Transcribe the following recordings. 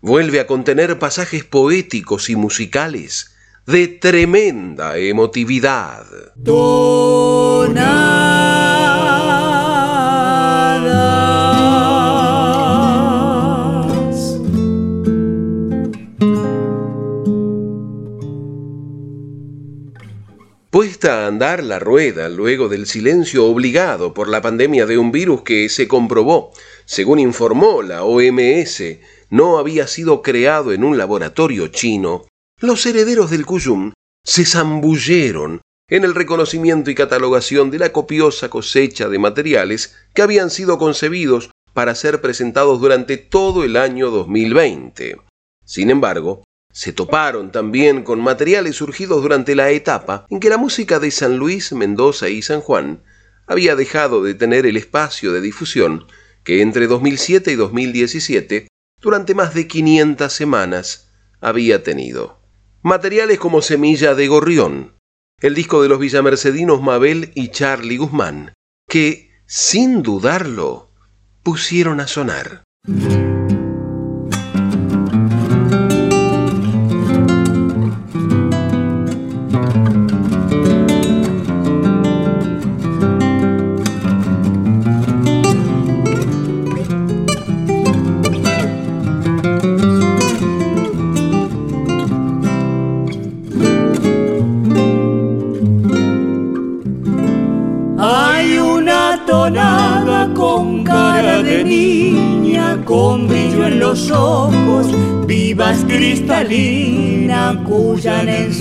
vuelve a contener pasajes poéticos y musicales de tremenda emotividad. Puesta a andar la rueda luego del silencio obligado por la pandemia de un virus que se comprobó, según informó la OMS, no había sido creado en un laboratorio chino, los herederos del Cuyum se zambulleron en el reconocimiento y catalogación de la copiosa cosecha de materiales que habían sido concebidos para ser presentados durante todo el año 2020. Sin embargo, se toparon también con materiales surgidos durante la etapa en que la música de San Luis, Mendoza y San Juan había dejado de tener el espacio de difusión que entre 2007 y 2017, durante más de 500 semanas, había tenido. Materiales como Semilla de Gorrión, el disco de los villamercedinos Mabel y Charlie Guzmán, que, sin dudarlo, pusieron a sonar.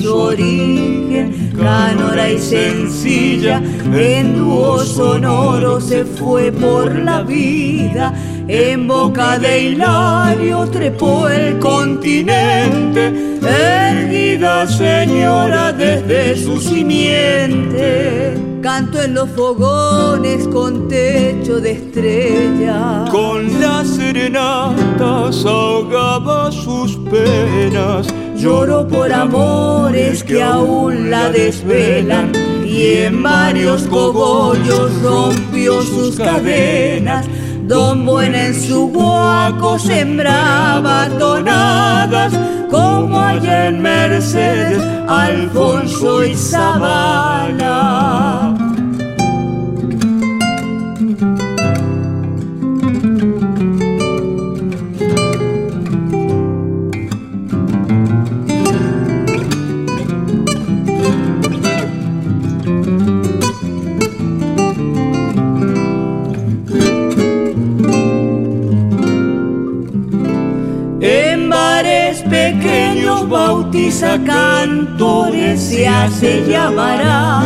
Su origen, canora y sencilla, en dúo sonoro se fue por la vida. En boca de Hilario trepó el continente, erguida señora desde su simiente Canto en los fogones con techo de estrella. Con las serenatas ahogaba sus penas. Lloro por amores que aún la desvelan. Y en varios cogollos rompió sus cadenas. Don Buen en su guaco sembraba tonadas como allá en Mercedes, Alfonso y Sabana. Cantores, se hace llamará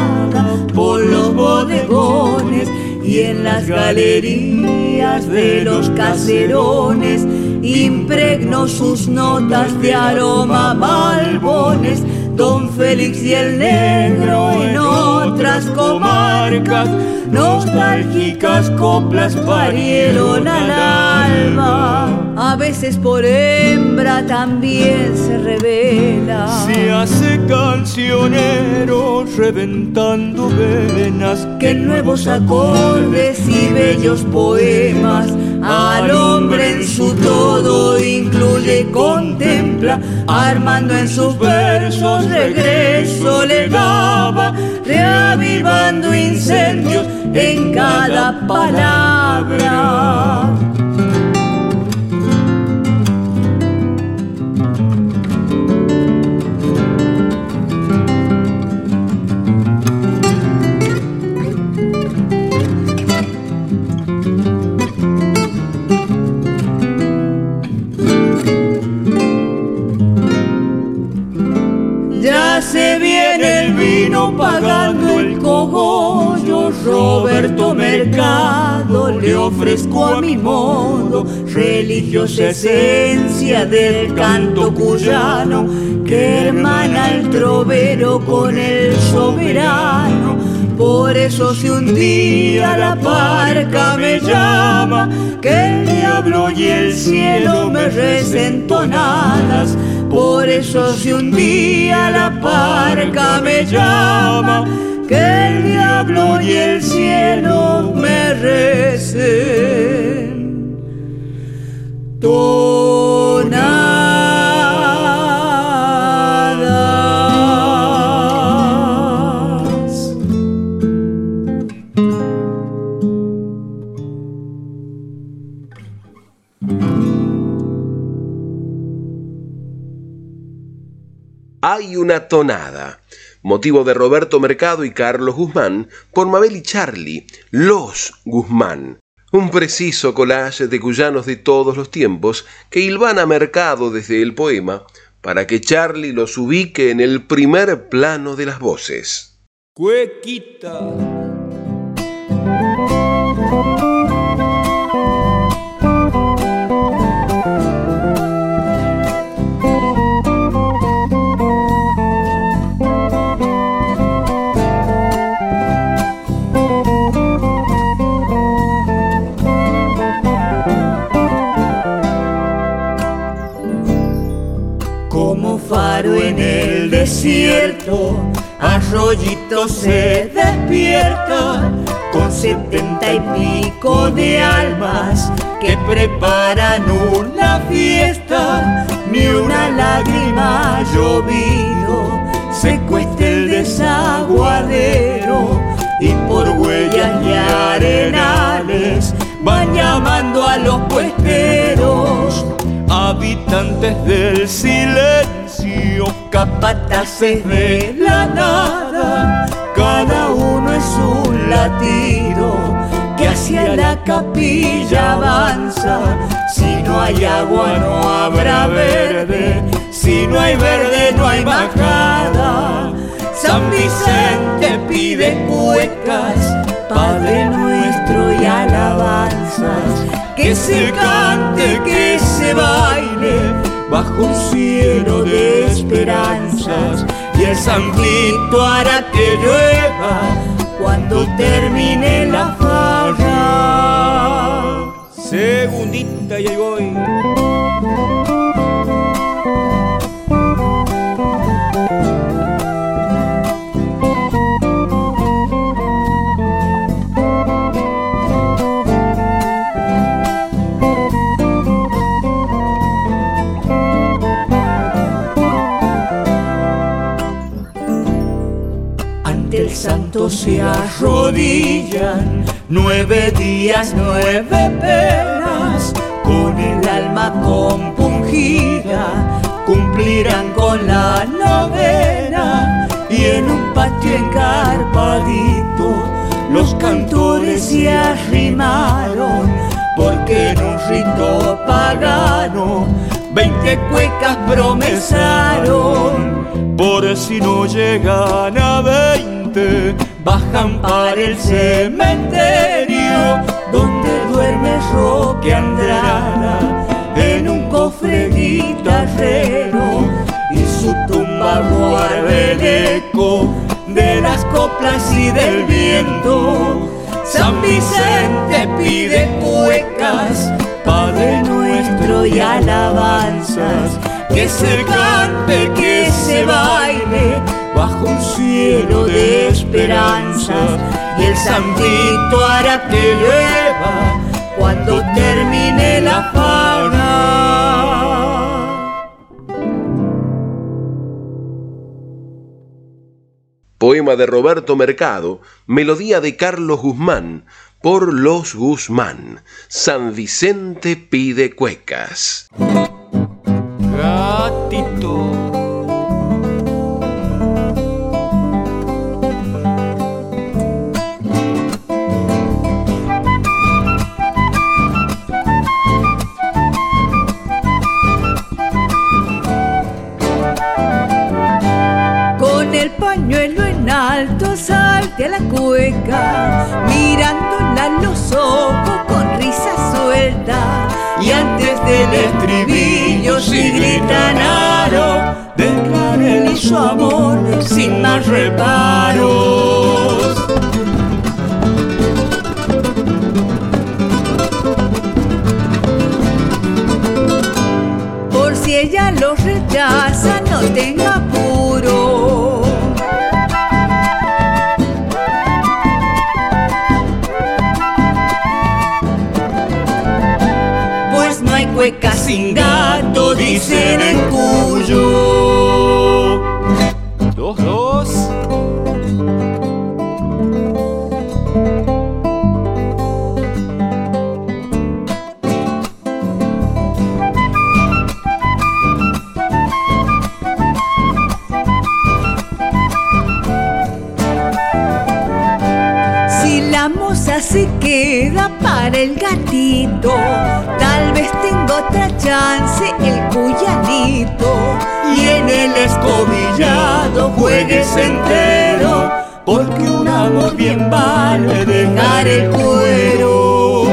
por los bodegones y en las galerías de los caserones impregno sus notas de aroma balbones. Don Félix y el negro en otras comarcas, nostálgicas coplas parieron al alma. A veces por hembra también se revela. Se hace cancionero reventando venas, que nuevos acordes y bellos poemas al hombre en su todo incluye, contempla, armando en sus versos regreso le daba, reavivando incendios en cada palabra. Pagando el cogollo, Roberto Mercado, le ofrezco a mi modo religiosa esencia del canto cuyano que hermana el trovero con el soberano. Por eso si un día la parca me llama, que el diablo y el cielo me recen tonadas. Por eso si un día la parca me llama, que el diablo y el cielo me recen. Hay una tonada. Motivo de Roberto Mercado y Carlos Guzmán por Mabel y Charlie, Los Guzmán. Un preciso collage de cuyanos de todos los tiempos que hilvana Mercado desde el poema para que Charlie los ubique en el primer plano de las voces. Cuequita. Desierto, Arroyito se despierta con setenta y pico de almas que preparan una fiesta. Ni una lágrima ha llovido, se cuesta el desaguadero y por huellas y arenales van llamando a los puesteros Habitantes del silencio, capataces de la nada, cada uno es un latido que hacia la capilla avanza. Si no hay agua no habrá verde, si no hay verde no hay bajada. San Vicente pide cuecas, Padre nuestro y alabanzas, que se cante, que se baile bajo un cielo de esperanzas y el sanglito hará que llueva cuando termine la farra. segundita y ahí se arrodillan nueve días, nueve penas, con el alma compungida, cumplirán con la novena. Y en un patio encarpadito los cantores se arrimaron porque en un rito pagano veinte cuecas promesaron. Por si no llegan a 20, bajan para el cementerio donde duerme Roque Andrada en un cofre guitarrero y su tumba guarda el eco de las coplas y del viento. San Vicente pide cuecas, Padre nuestro y alabanzas, que se cante, que se baile bajo un cielo de esperanzas y el santito hará que llueva cuando termine la farra. Poema de Roberto Mercado, melodía de Carlos Guzmán, por Los Guzmán. San Vicente pide cuecas. gatito. Salte a la cueca, mirándola los ojos con risa suelta. Y antes del estribillo, si gritan aro, declaren su amor sin más reparos. Por si ella los rechaza, no tenga apuro. Cueca sin gato, dicen en Cuyo. El gatito, tal vez tenga otra chance el cuyanito. Y en el escobillado juegues entero, porque un amor bien vale dejar el cuero.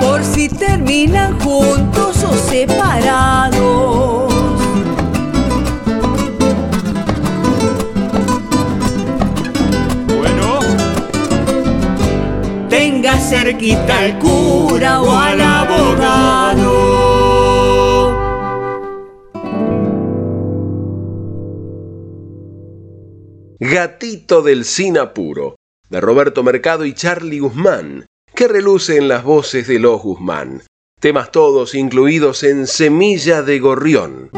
Por si terminan juntos o separados. Cerquita al cura o al abogado. Gatito del Sinapuro, de Roberto Mercado y Charlie Guzmán, que reluce en las voces de los Guzmán. Temas todos incluidos en Semilla de Gorrión.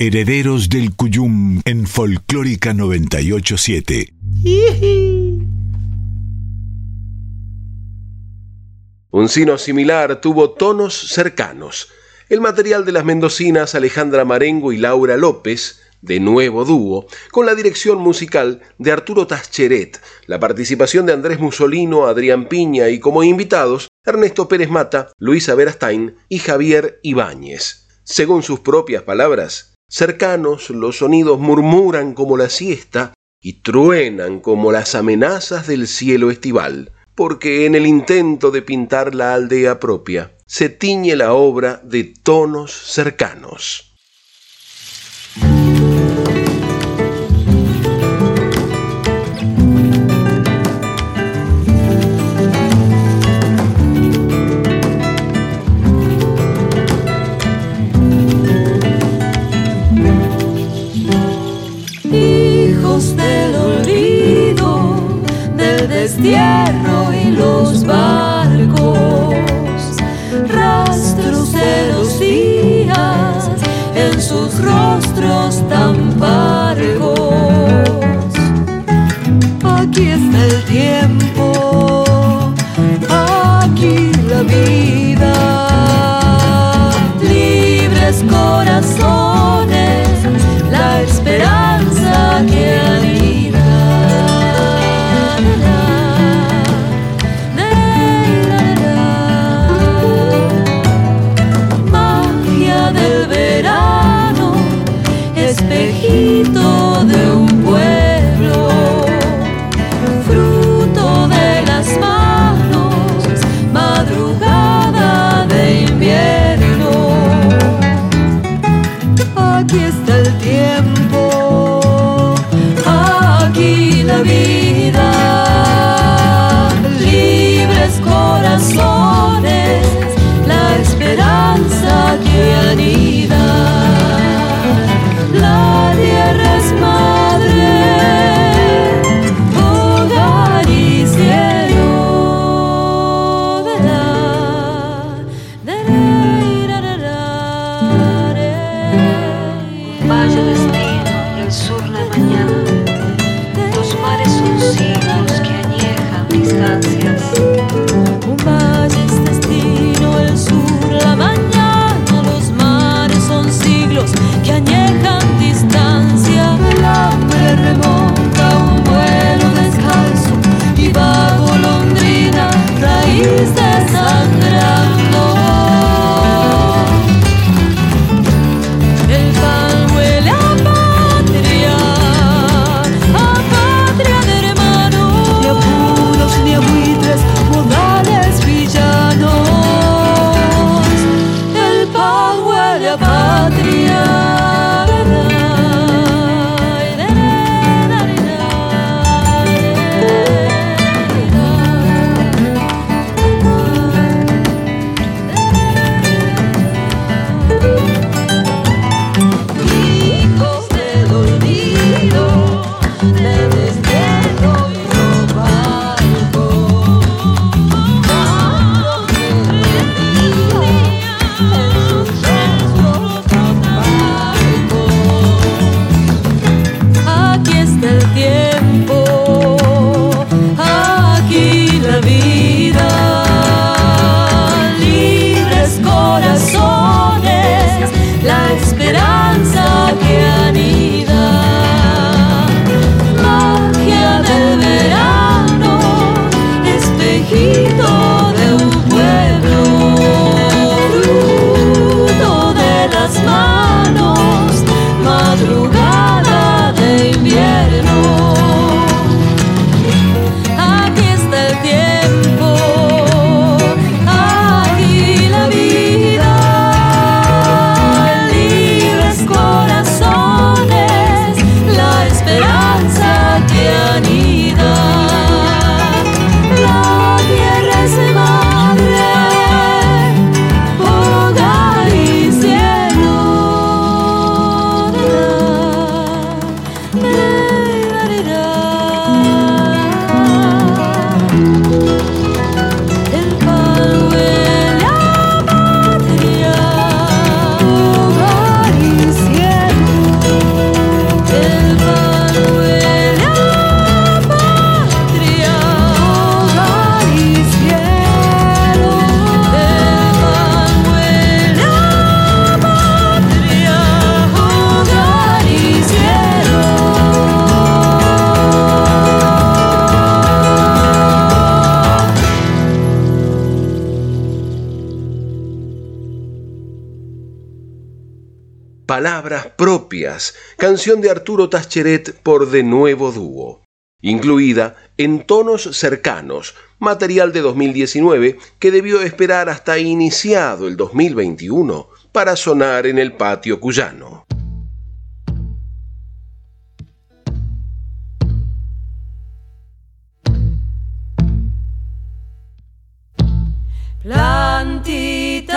Herederos del Cuyum en Folclórica 987. Un sino similar tuvo tonos cercanos. El material de las mendocinas Alejandra Marengo y Laura López, de nuevo dúo, con la dirección musical de Arturo Tascheret, la participación de Andrés Musolino, Adrián Piña y como invitados Ernesto Pérez Mata, Luisa Verastain y Javier Ibáñez. Según sus propias palabras, cercanos los sonidos murmuran como la siesta y truenan como las amenazas del cielo estival, porque en el intento de pintar la aldea propia se tiñe la obra de tonos cercanos. Destierro y los barcos, rastros de los días en sus rostros canción de Arturo Tascheret por De Nuevo Dúo, incluida en tonos cercanos, material de 2019 que debió esperar hasta iniciado el 2021 para sonar en el patio cuyano. Plantita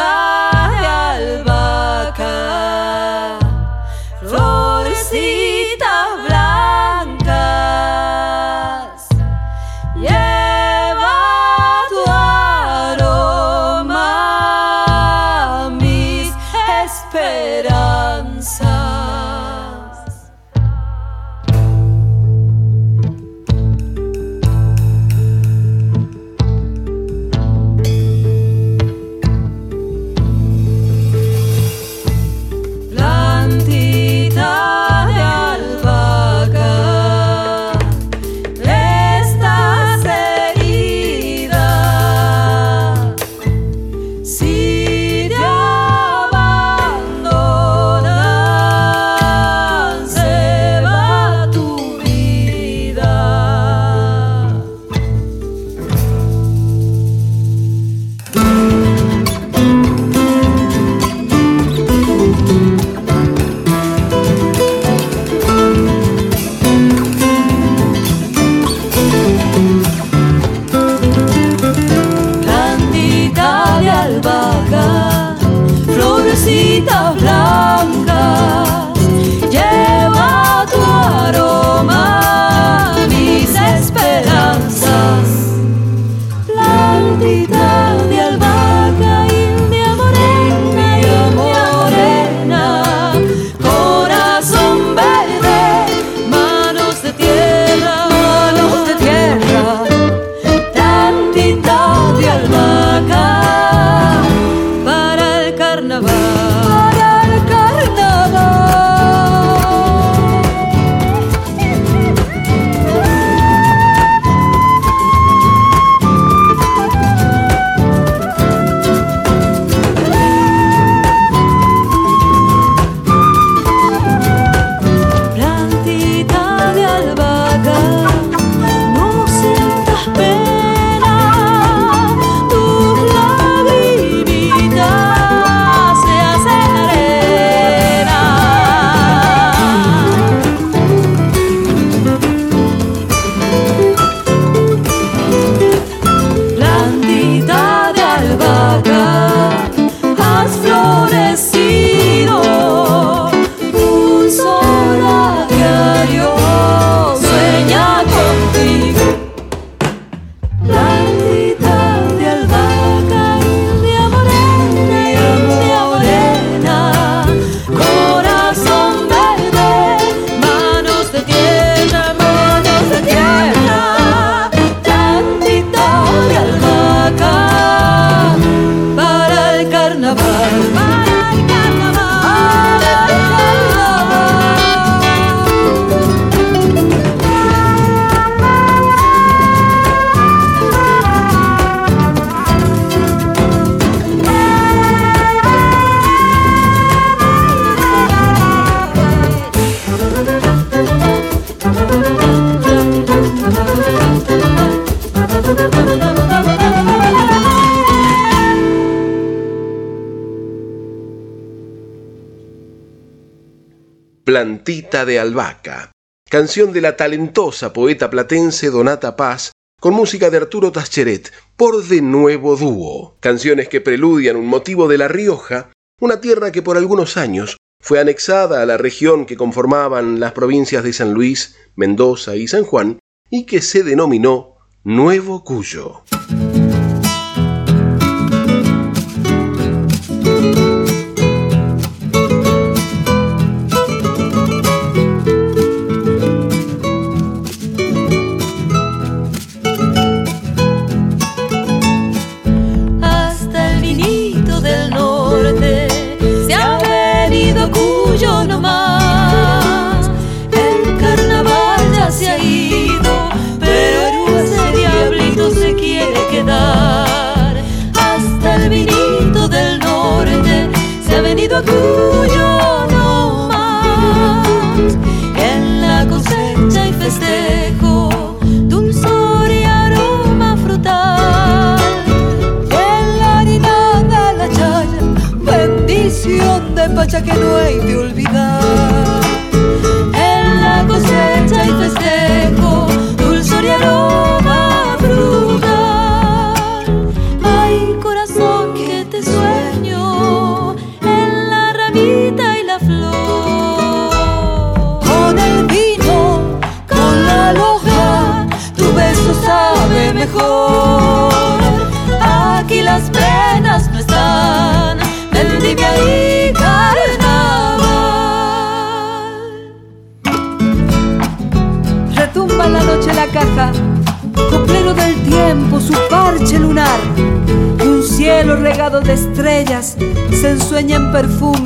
De Albahaca, canción de la talentosa poeta platense Donata Paz, con música de Arturo Tascheret, por De Nuevo Dúo. Canciones que preludian un motivo de La Rioja, una tierra que por algunos años fue anexada a la región que conformaban las provincias de San Luis, Mendoza y San Juan, y que se denominó Nuevo Cuyo.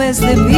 aves de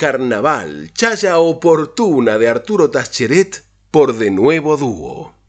Carnaval, chaya oportuna de Arturo Tascheret por De Nuevo Dúo.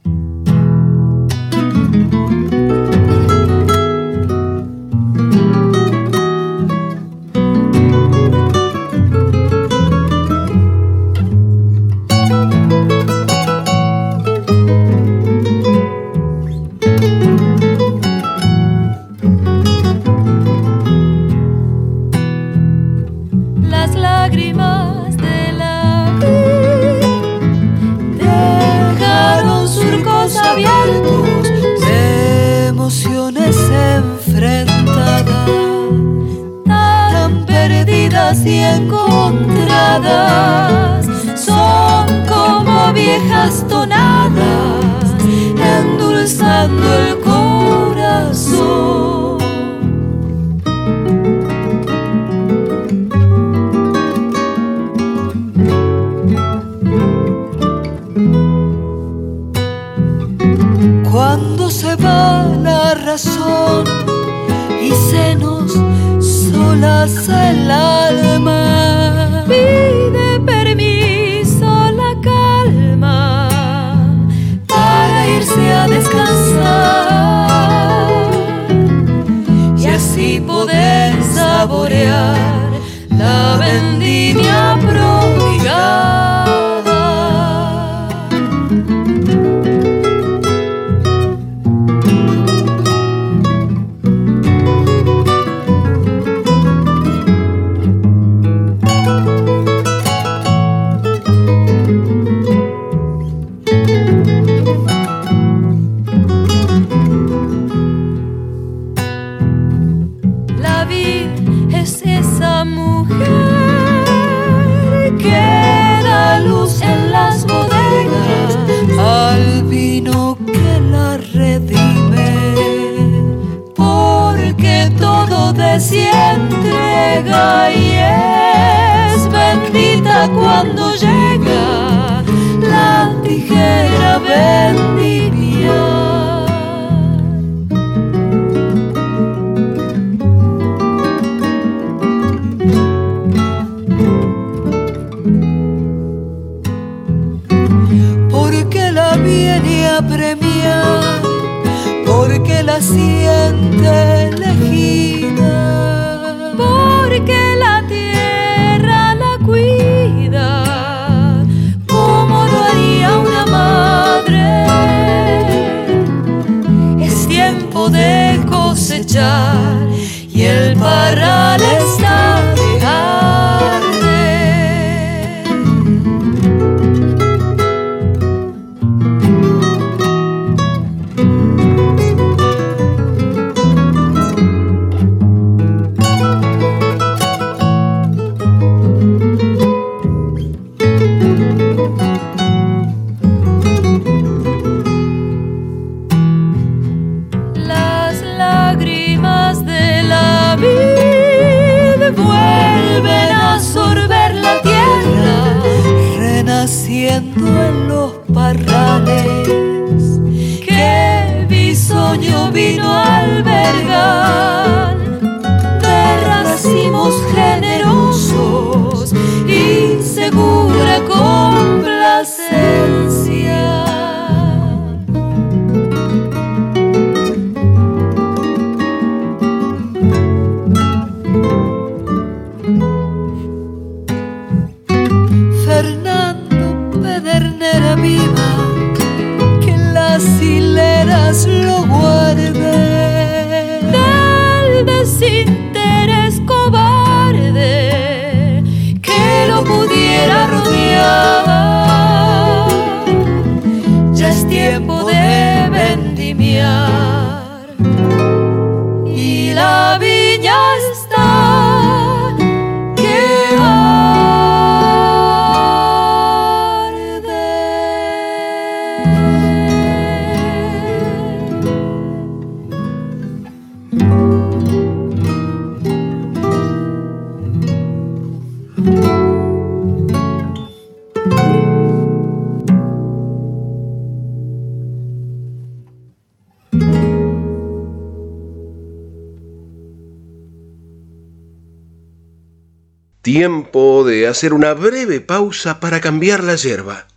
Tiempo de hacer una breve pausa para cambiar la hierba,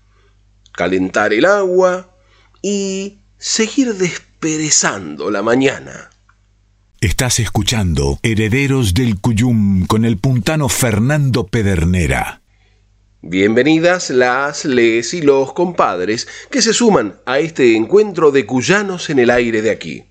calentar el agua y seguir desperezando la mañana. Estás escuchando Herederos del Cuyum con el puntano Fernando Pedernera. Bienvenidas las, les y los compadres que se suman a este encuentro de cuyanos en el aire de aquí.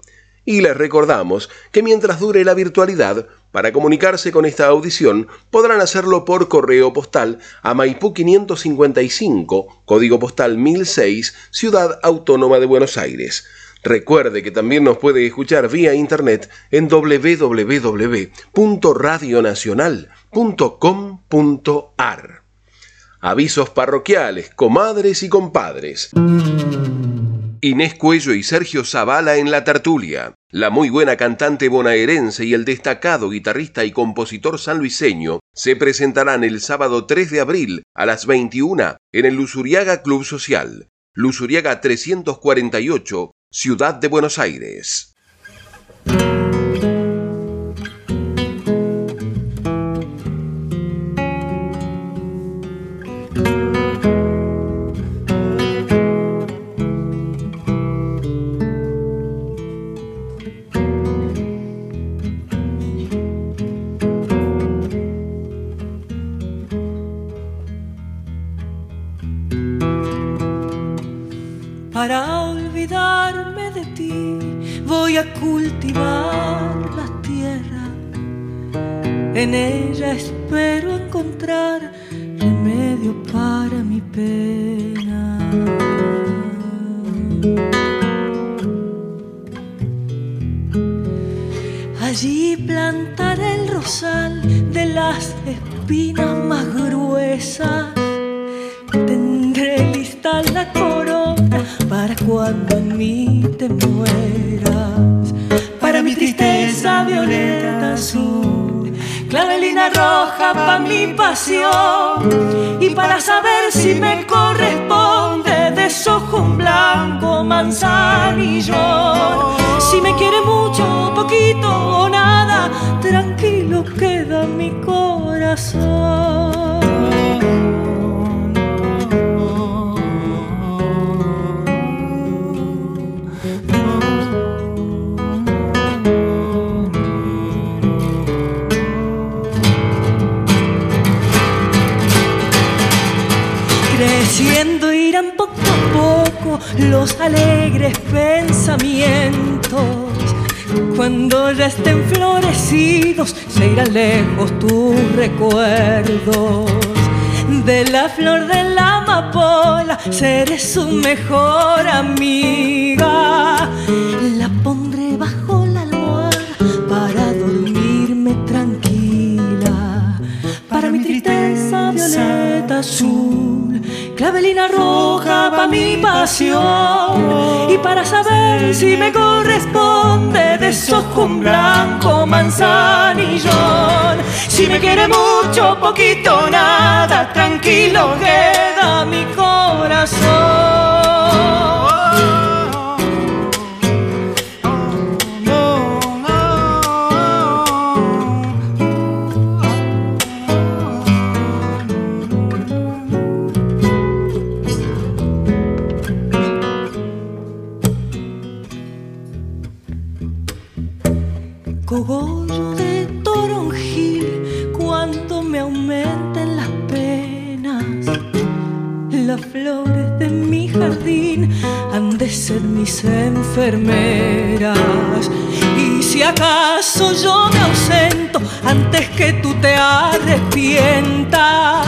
Y les recordamos que mientras dure la virtualidad, para comunicarse con esta audición podrán hacerlo por correo postal a Maipú 555, código postal 1006, Ciudad Autónoma de Buenos Aires. Recuerde que también nos puede escuchar vía internet en www.radionacional.com.ar. Avisos parroquiales, comadres y compadres. Inés Cuello y Sergio Zavala en la tertulia. La muy buena cantante bonaerense y el destacado guitarrista y compositor sanluiseño se presentarán el sábado 3 de abril a las 21 en el Lusuriaga Club Social, Lusuriaga 348, Ciudad de Buenos Aires. Para olvidarme de ti voy a cultivar la tierra. En ella espero encontrar remedio para mi pena. Allí plantaré el rosal de las espinas más gruesas. Tendré lista la corona para cuando en mí te mueras. Para mi tristeza violeta azul, clavelina roja para mi pasión. Y para saber si me corresponde, desojo un blanco manzanillo. Si me quiere mucho, poquito o nada, tranquilo queda mi corazón. Los alegres pensamientos. Cuando ya estén florecidos, se irán lejos tus recuerdos. De la flor de la amapola, seré su mejor amiga. Clavelina roja para mi pasión. Y para saber si me corresponde, desojo un blanco manzanillón. Si me quiere mucho, poquito, nada, tranquilo queda mi de mi jardín han de ser mis enfermeras. Y si acaso yo me ausento antes que tú te arrepientas,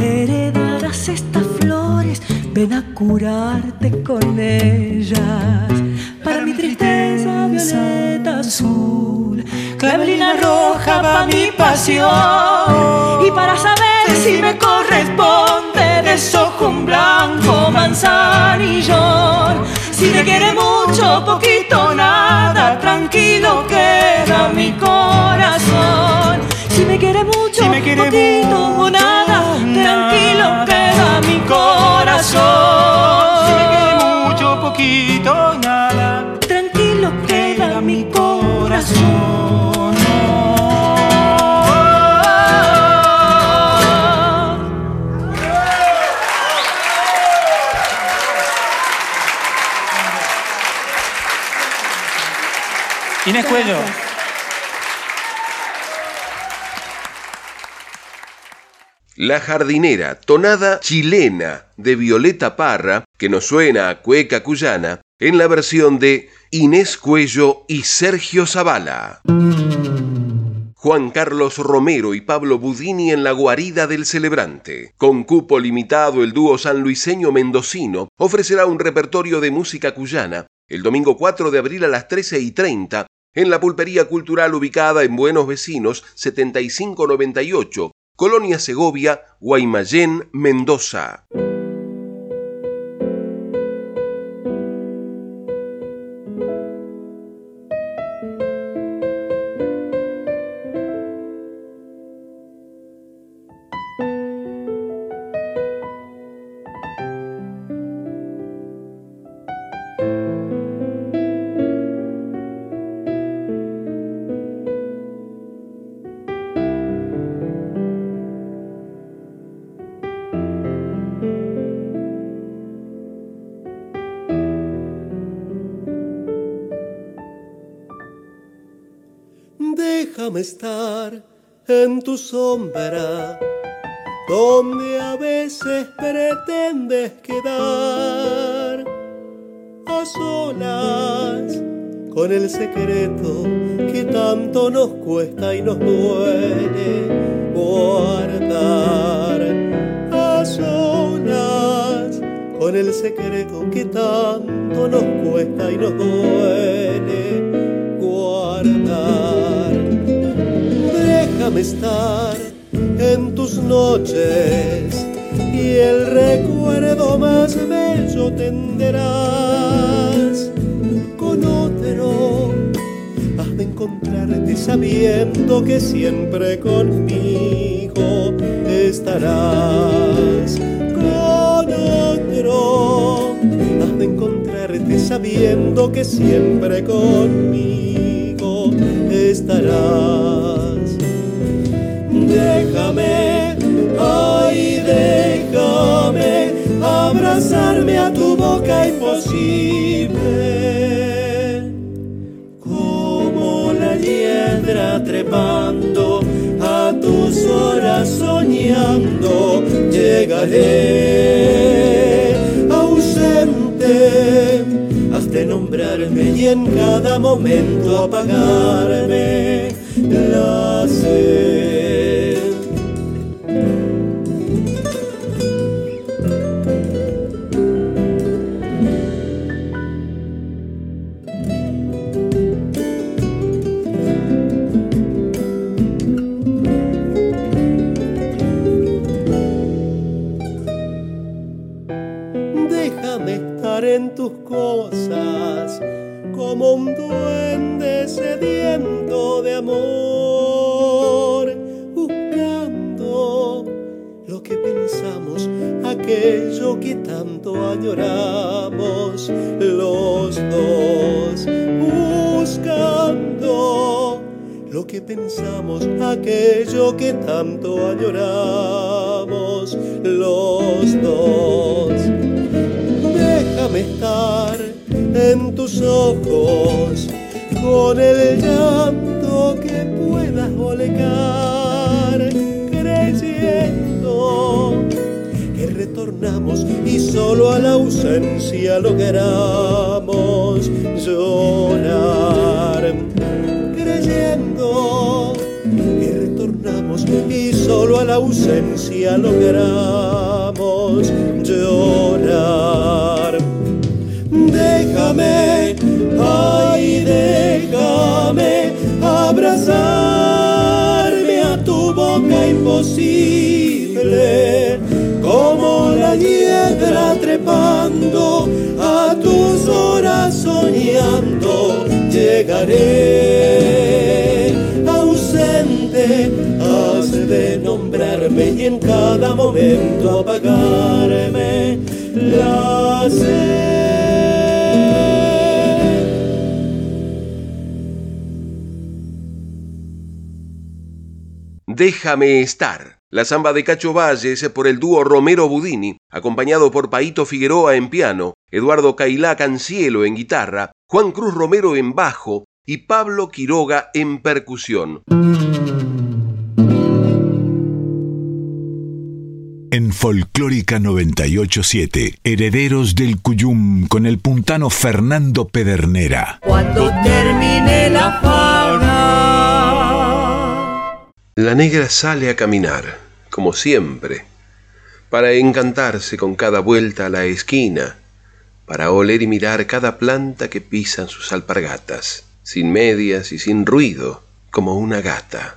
heredarás estas flores, ven a curarte con ellas. Para mi tristeza, violeta azul, clavelina roja va mi pasión. Y para saber si me corresponde, desojo un blanco manzanillón. Si me quiere mucho, poquito, nada, tranquilo queda mi corazón. Si me quiere mucho, Si me quiere poquito, mucho, nada, tranquilo nada. queda mi Si me corazón. quiere mucho, poquito, nada. Tranquilo queda mi corazón. Inés Cuello. La jardinera, tonada chilena de Violeta Parra, que nos suena a cueca cuyana, en la versión de Inés Cuello y Sergio Zavala. Juan Carlos Romero y Pablo Budini en la guarida del celebrante. Con cupo limitado, el dúo sanluiseño mendocino ofrecerá un repertorio de música cuyana el domingo 4 de abril a las 13 y 30 en la pulpería cultural ubicada en Buenos Vecinos 7598, Colonia Segovia, Guaymallén, Mendoza. Estar en tu sombra, donde a veces pretendes quedar a solas con el secreto que tanto nos cuesta y nos duele guardar. A solas con el secreto que tanto nos cuesta y nos duele Estar en tus noches y el recuerdo más bello tendrás con otro. Has de encontrarte sabiendo que siempre conmigo estarás con otro. Has de encontrarte sabiendo que siempre conmigo estarás. Boca imposible. Como la hiedra trepando a tus horas soñando, llegaré ausente. Has de nombrarme y en cada momento apagarme la sed. Pensamos, aquello que tanto añoramos los dos. Déjame estar en tus ojos con el llanto que puedas volcar, creyendo que retornamos y solo a la ausencia logramos llorar. Y solo a la ausencia logramos llorar. Déjame, ay, déjame abrazarme a tu boca imposible, como la hiedra trepando a tus horas soñando, llegaré cada momento apagarme la sed. Déjame estar. La samba de Cacho Valles por el dúo Romero Budini, acompañado por Paito Figueroa en piano, Eduardo Cailá Cancielo en guitarra, Juan Cruz Romero en bajo y Pablo Quiroga en percusión. En Folclórica 987, Herederos del Cuyum con el puntano Fernando Pedernera. Cuando termine la fauna. La negra sale a caminar, como siempre, para encantarse con cada vuelta a la esquina, para oler y mirar cada planta que pisan sus alpargatas, sin medias y sin ruido, como una gata.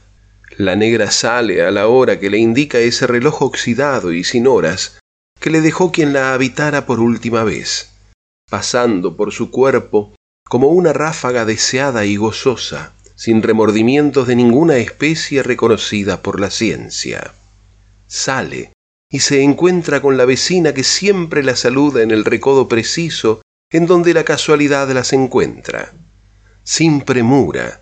La negra sale a la hora que le indica ese reloj oxidado y sin horas que le dejó quien la habitara por última vez, pasando por su cuerpo como una ráfaga deseada y gozosa, sin remordimientos de ninguna especie reconocida por la ciencia. Sale y se encuentra con la vecina que siempre la saluda en el recodo preciso en donde la casualidad las encuentra, sin premura,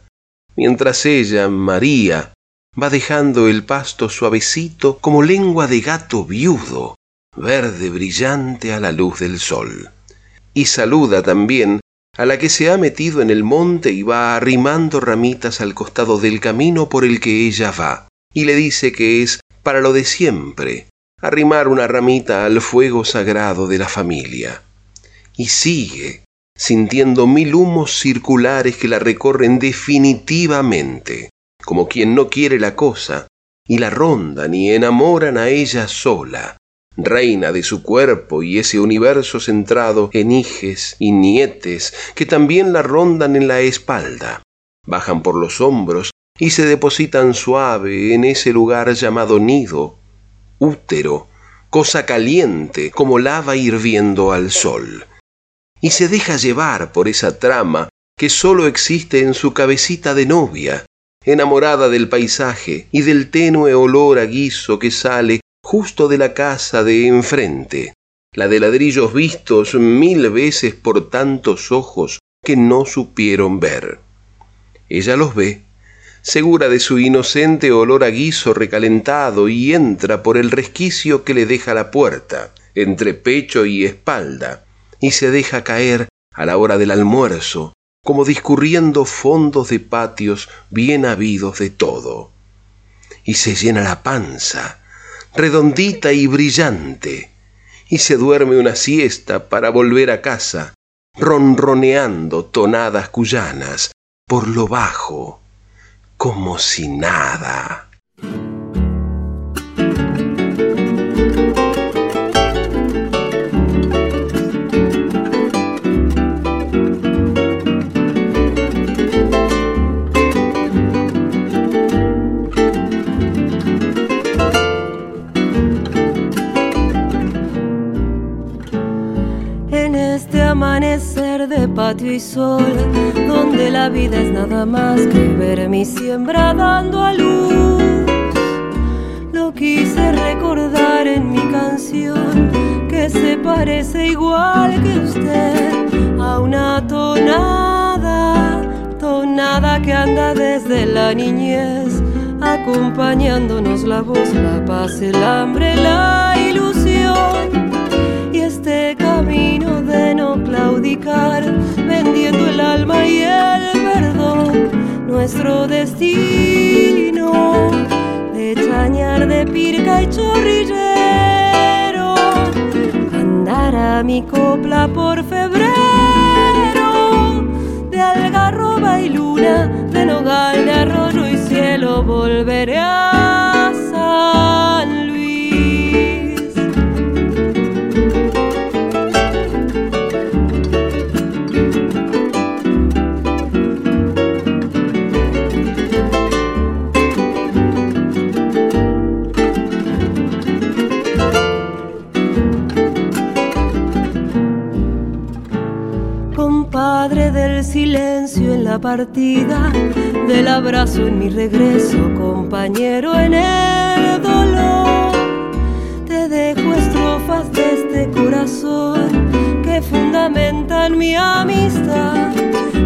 mientras ella, María, va dejando el pasto suavecito como lengua de gato viudo, verde brillante a la luz del sol. Y saluda también a la que se ha metido en el monte y va arrimando ramitas al costado del camino por el que ella va, y le dice que es para lo de siempre, arrimar una ramita al fuego sagrado de la familia. Y sigue, sintiendo mil humos circulares que la recorren definitivamente, como quien no quiere la cosa, y la rondan y enamoran a ella sola, reina de su cuerpo y ese universo centrado en hijes y nietes que también la rondan en la espalda, bajan por los hombros y se depositan suave en ese lugar llamado nido, útero, cosa caliente como lava hirviendo al sol, y se deja llevar por esa trama que sólo existe en su cabecita de novia, enamorada del paisaje y del tenue olor a guiso que sale justo de la casa de enfrente, la de ladrillos vistos mil veces por tantos ojos que no supieron ver. Ella los ve, segura de su inocente olor a guiso recalentado, y entra por el resquicio que le deja la puerta, entre pecho y espalda, y se deja caer a la hora del almuerzo, como discurriendo fondos de patios bien habidos de todo. Y se llena la panza, redondita y brillante, y se duerme una siesta para volver a casa, ronroneando tonadas cuyanas por lo bajo, como si nada. Patio y sol, donde la vida es nada más que ver mi siembra dando a luz. Lo quise recordar en mi canción, que se parece igual que usted a una tonada, tonada que anda desde la niñez, acompañándonos la voz, la paz, el hambre, la ilusión no claudicar, vendiendo el alma y el perdón, nuestro destino de chañar de pirca y chorrillero, Cantará mi copla por febrero, de algarroba y luna, de nogal, de arroyo y cielo, volveré a la partida, del abrazo en mi regreso, compañero en el dolor. Te dejo estrofas de este corazón que fundamentan mi amistad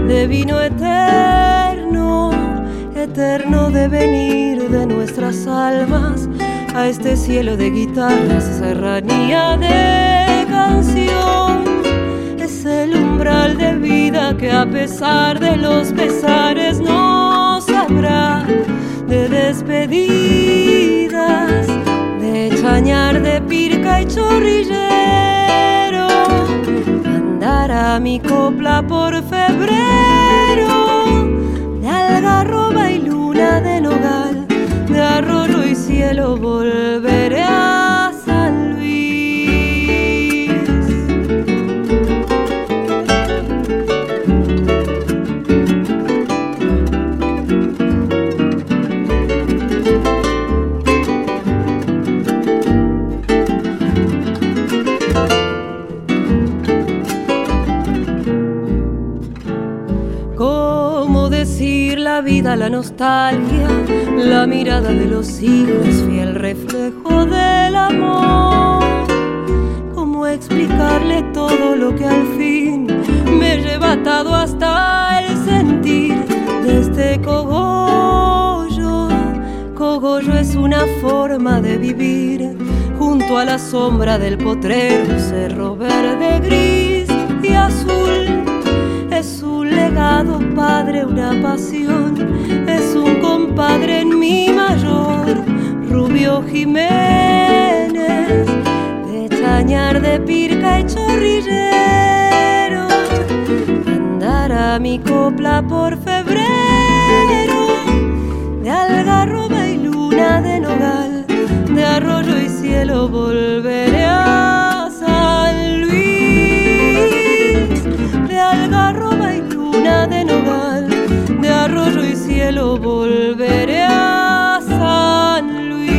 de vino eterno, eterno devenir de nuestras almas a este cielo de guitarras, serranía de canción. Es el umbral de que a pesar de los pesares no sabrá de despedidas, de chañar de pirca y chorrillero. Andará mi copla por febrero, de algarroba y luna de nogal, de arroyo y cielo volveré la mirada de los hijos, fiel reflejo del amor? ¿Cómo explicarle todo lo que al fin me lleva atado hasta el sentir de este cogollo? Cogollo es una forma de vivir junto a la sombra del potrero, cerro verde, gris padre, una pasión. Es un compadre en mi mayor, Rubio Jiménez, de chañar de pirca y chorrillero. Andará mi copla por febrero, de algarroba y luna de nogal, de arroyo y cielo volveré a volveré a San Luis.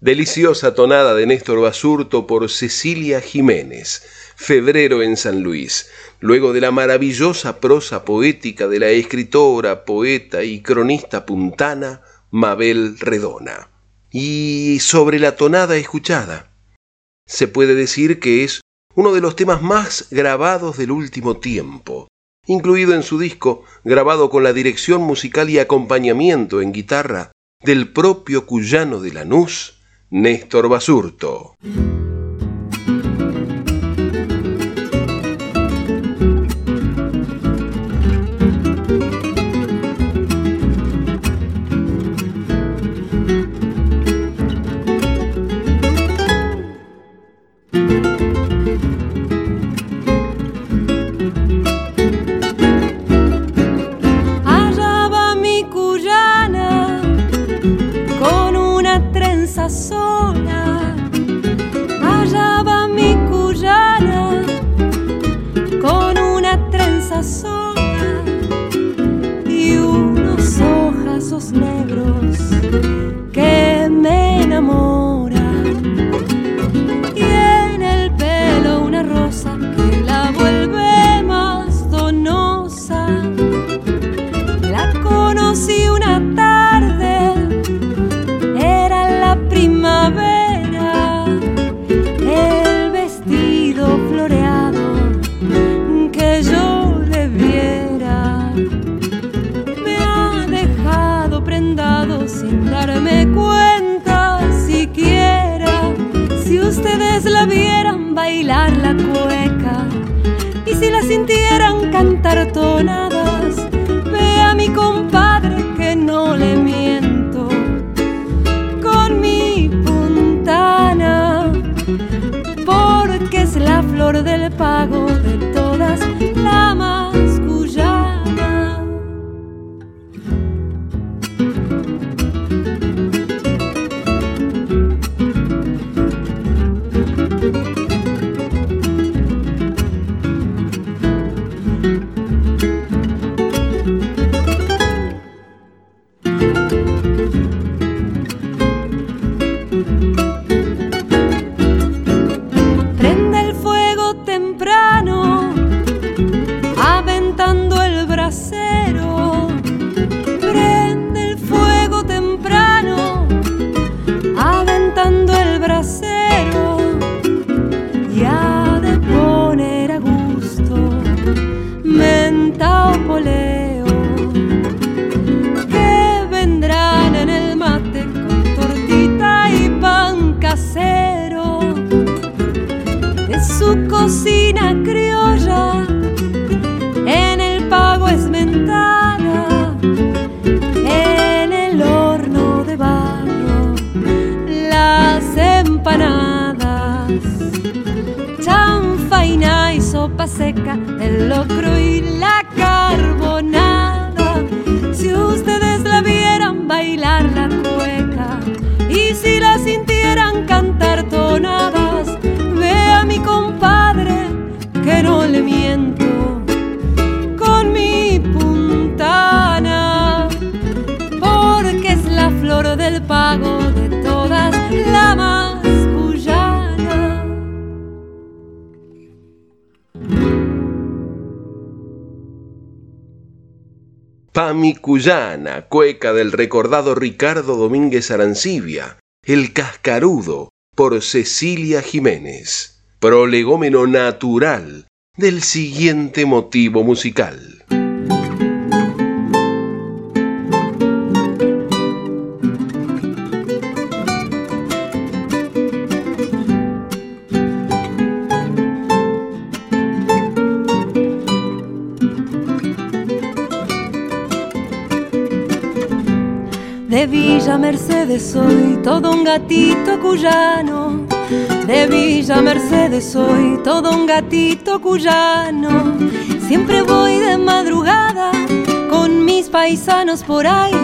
Deliciosa tonada de Néstor Basurto por Cecilia Jiménez, Febrero en San Luis, luego de la maravillosa prosa poética de la escritora, poeta y cronista puntana Mabel Redona. Y sobre la tonada escuchada, se puede decir que es uno de los temas más grabados del último tiempo, incluido en su disco, grabado con la dirección musical y acompañamiento en guitarra del propio cuyano de Lanús, Néstor Basurto. cartona Pamicuyana, cueca del recordado Ricardo Domínguez Arancibia, El Cascarudo, por Cecilia Jiménez, prolegómeno natural del siguiente motivo musical. De Villa Mercedes soy todo un gatito cuyano. De Villa Mercedes soy todo un gatito cuyano. Siempre voy de madrugada con mis paisanos por ahí,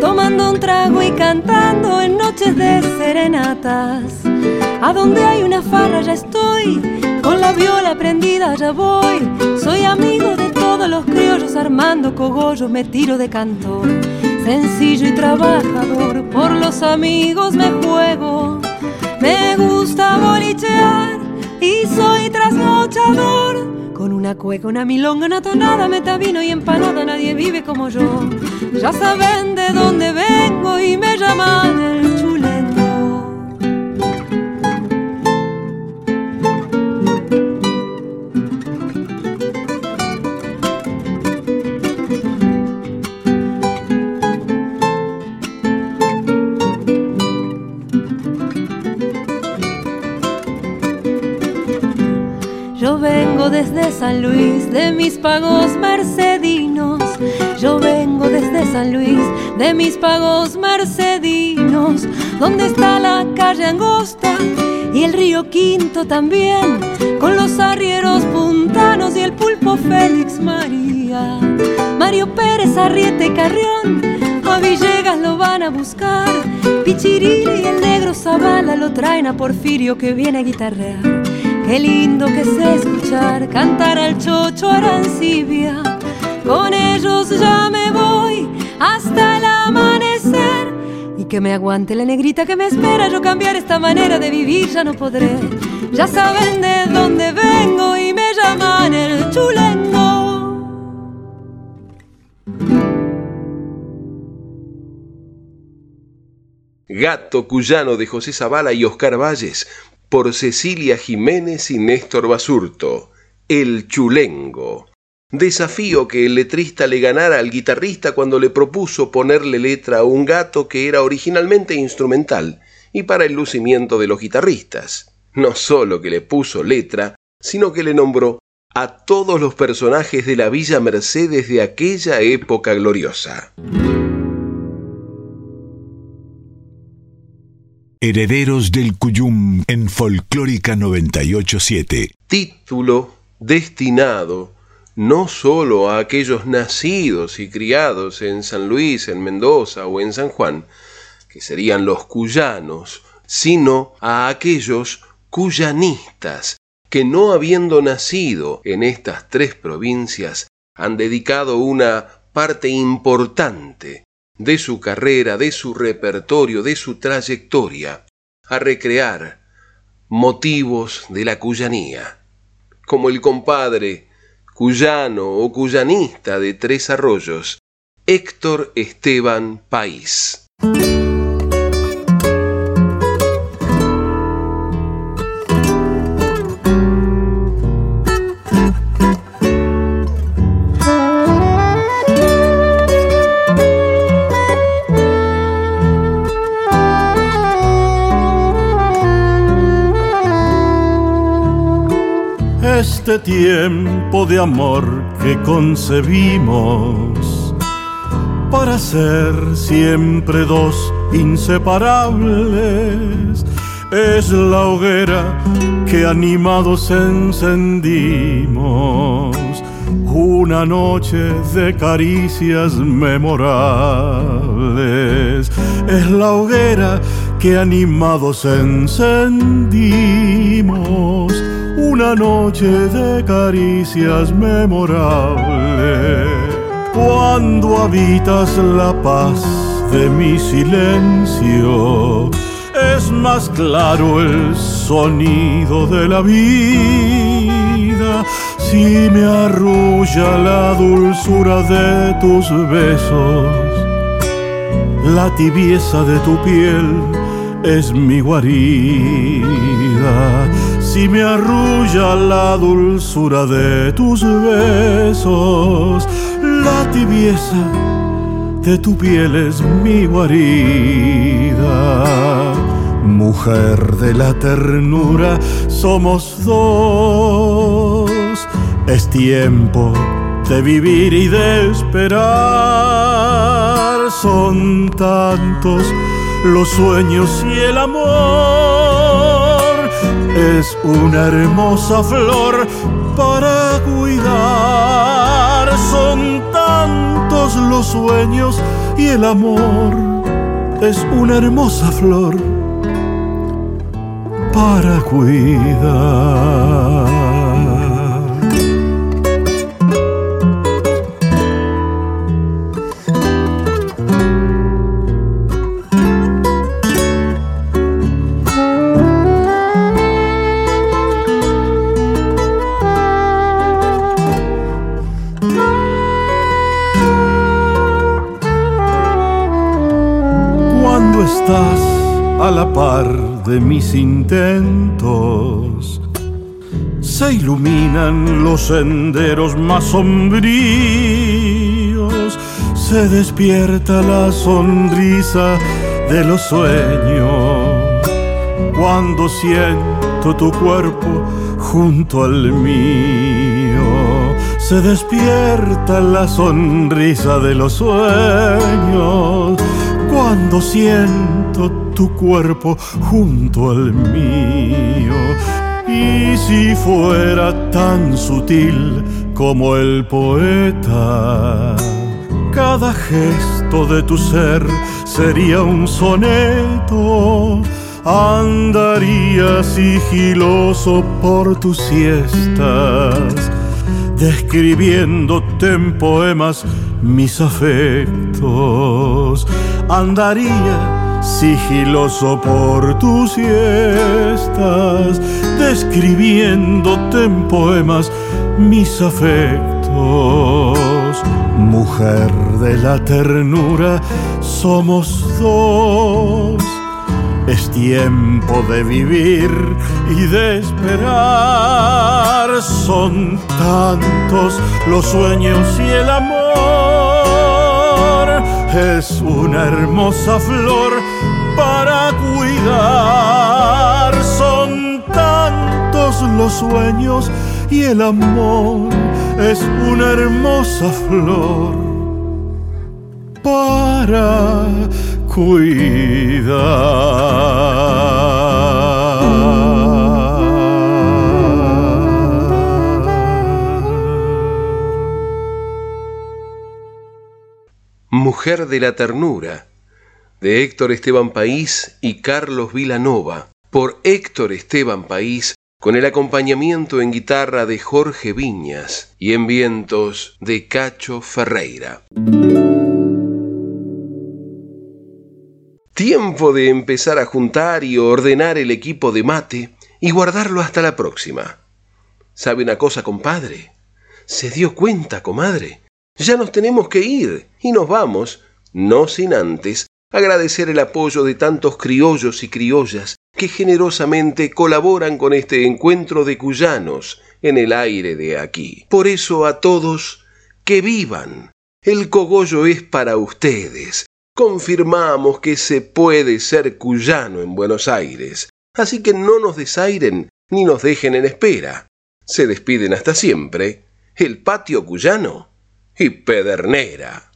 tomando un trago y cantando en noches de serenatas. A donde hay una farra ya estoy, con la viola prendida ya voy. Soy amigo de todos los criollos armando cogollos, me tiro de cantor sencillo y trabajador, por los amigos me juego. Me gusta bolichear y soy trasnochador. Con una cueca, una milonga, una tonada, metavino y empanada, nadie vive como yo. Ya saben de dónde vengo y me llaman el desde San Luis, de mis pagos mercedinos. Yo vengo desde San Luis, de mis pagos mercedinos. Donde está la calle angosta y el río Quinto también, con los arrieros puntanos y el pulpo Félix María. Mario Pérez, Arriete Carrión, a Villegas lo van a buscar. Pichirili y el negro Zavala lo traen a Porfirio que viene a guitarrear. Qué lindo que sé escuchar cantar al chocho arancibia. Con ellos ya me voy hasta el amanecer. Y que me aguante la negrita que me espera. Yo cambiar esta manera de vivir ya no podré. Ya saben de dónde vengo y me llaman el chulengo. Gato Cuyano de José Zavala y Oscar Valles por Cecilia Jiménez y Néstor Basurto, El Chulengo. Desafío que el letrista le ganara al guitarrista cuando le propuso ponerle letra a un gato que era originalmente instrumental y para el lucimiento de los guitarristas. No solo que le puso letra, sino que le nombró a todos los personajes de la Villa Mercedes de aquella época gloriosa. Herederos del Cuyum en Folclórica 987. Título destinado no solo a aquellos nacidos y criados en San Luis, en Mendoza o en San Juan, que serían los cuyanos, sino a aquellos cuyanistas que no habiendo nacido en estas tres provincias han dedicado una parte importante de su carrera, de su repertorio, de su trayectoria, a recrear motivos de la cuyanía, como el compadre cuyano o cuyanista de Tres Arroyos, Héctor Esteban País. Este tiempo de amor que concebimos para ser siempre dos inseparables. Es la hoguera que animados encendimos una noche de caricias memorables. Es la hoguera que animados encendimos una noche de caricias memorable. Cuando habitas la paz de mi silencio, es más claro el sonido de la vida Si me arrulla la dulzura de tus besos, la tibieza de tu piel es mi guarida. Si me arrulla la dulzura de tus besos, la tibieza de tu piel es mi guarida. Mujer de la ternura, somos dos. Es tiempo de vivir y de esperar. Son tantos los sueños y el amor. Es una hermosa flor para cuidar. Son tantos los sueños y el amor. Es una hermosa flor para cuidar. De mis intentos, se iluminan los senderos más sombríos, se despierta la sonrisa de los sueños. Cuando siento tu cuerpo junto al mío, se despierta la sonrisa de los sueños. Cuando siento tu cuerpo junto al mío. Y si fuera tan sutil como el poeta, cada gesto de tu ser sería un soneto. Andaría sigiloso por tus siestas, describiéndote en poemas mis afectos. Andaría sigiloso por tus siestas, describiéndote en poemas mis afectos. Mujer de la ternura, somos dos. Es tiempo de vivir y de esperar. Son tantos los sueños y el amor. Es una hermosa flor cuidar. Son tantos los sueños y el amor. Es una hermosa flor para Mujer de la Ternura, de Héctor Esteban País y Carlos Vilanova, por Héctor Esteban País, con el acompañamiento en guitarra de Jorge Viñas y en vientos de Cacho Ferreira. Tiempo de empezar a juntar y ordenar el equipo de mate y guardarlo hasta la próxima. ¿Sabe una cosa, compadre? ¿Se dio cuenta, comadre? Ya nos tenemos que ir y nos vamos, no sin antes agradecer el apoyo de tantos criollos y criollas que generosamente colaboran con este encuentro de cuyanos en el aire de aquí. Por eso a todos, que vivan. El cogollo es para ustedes. Confirmamos que se puede ser cuyano en Buenos Aires. Así que no nos desairen ni nos dejen en espera. Se despiden hasta siempre el patio cuyano y Pedernera.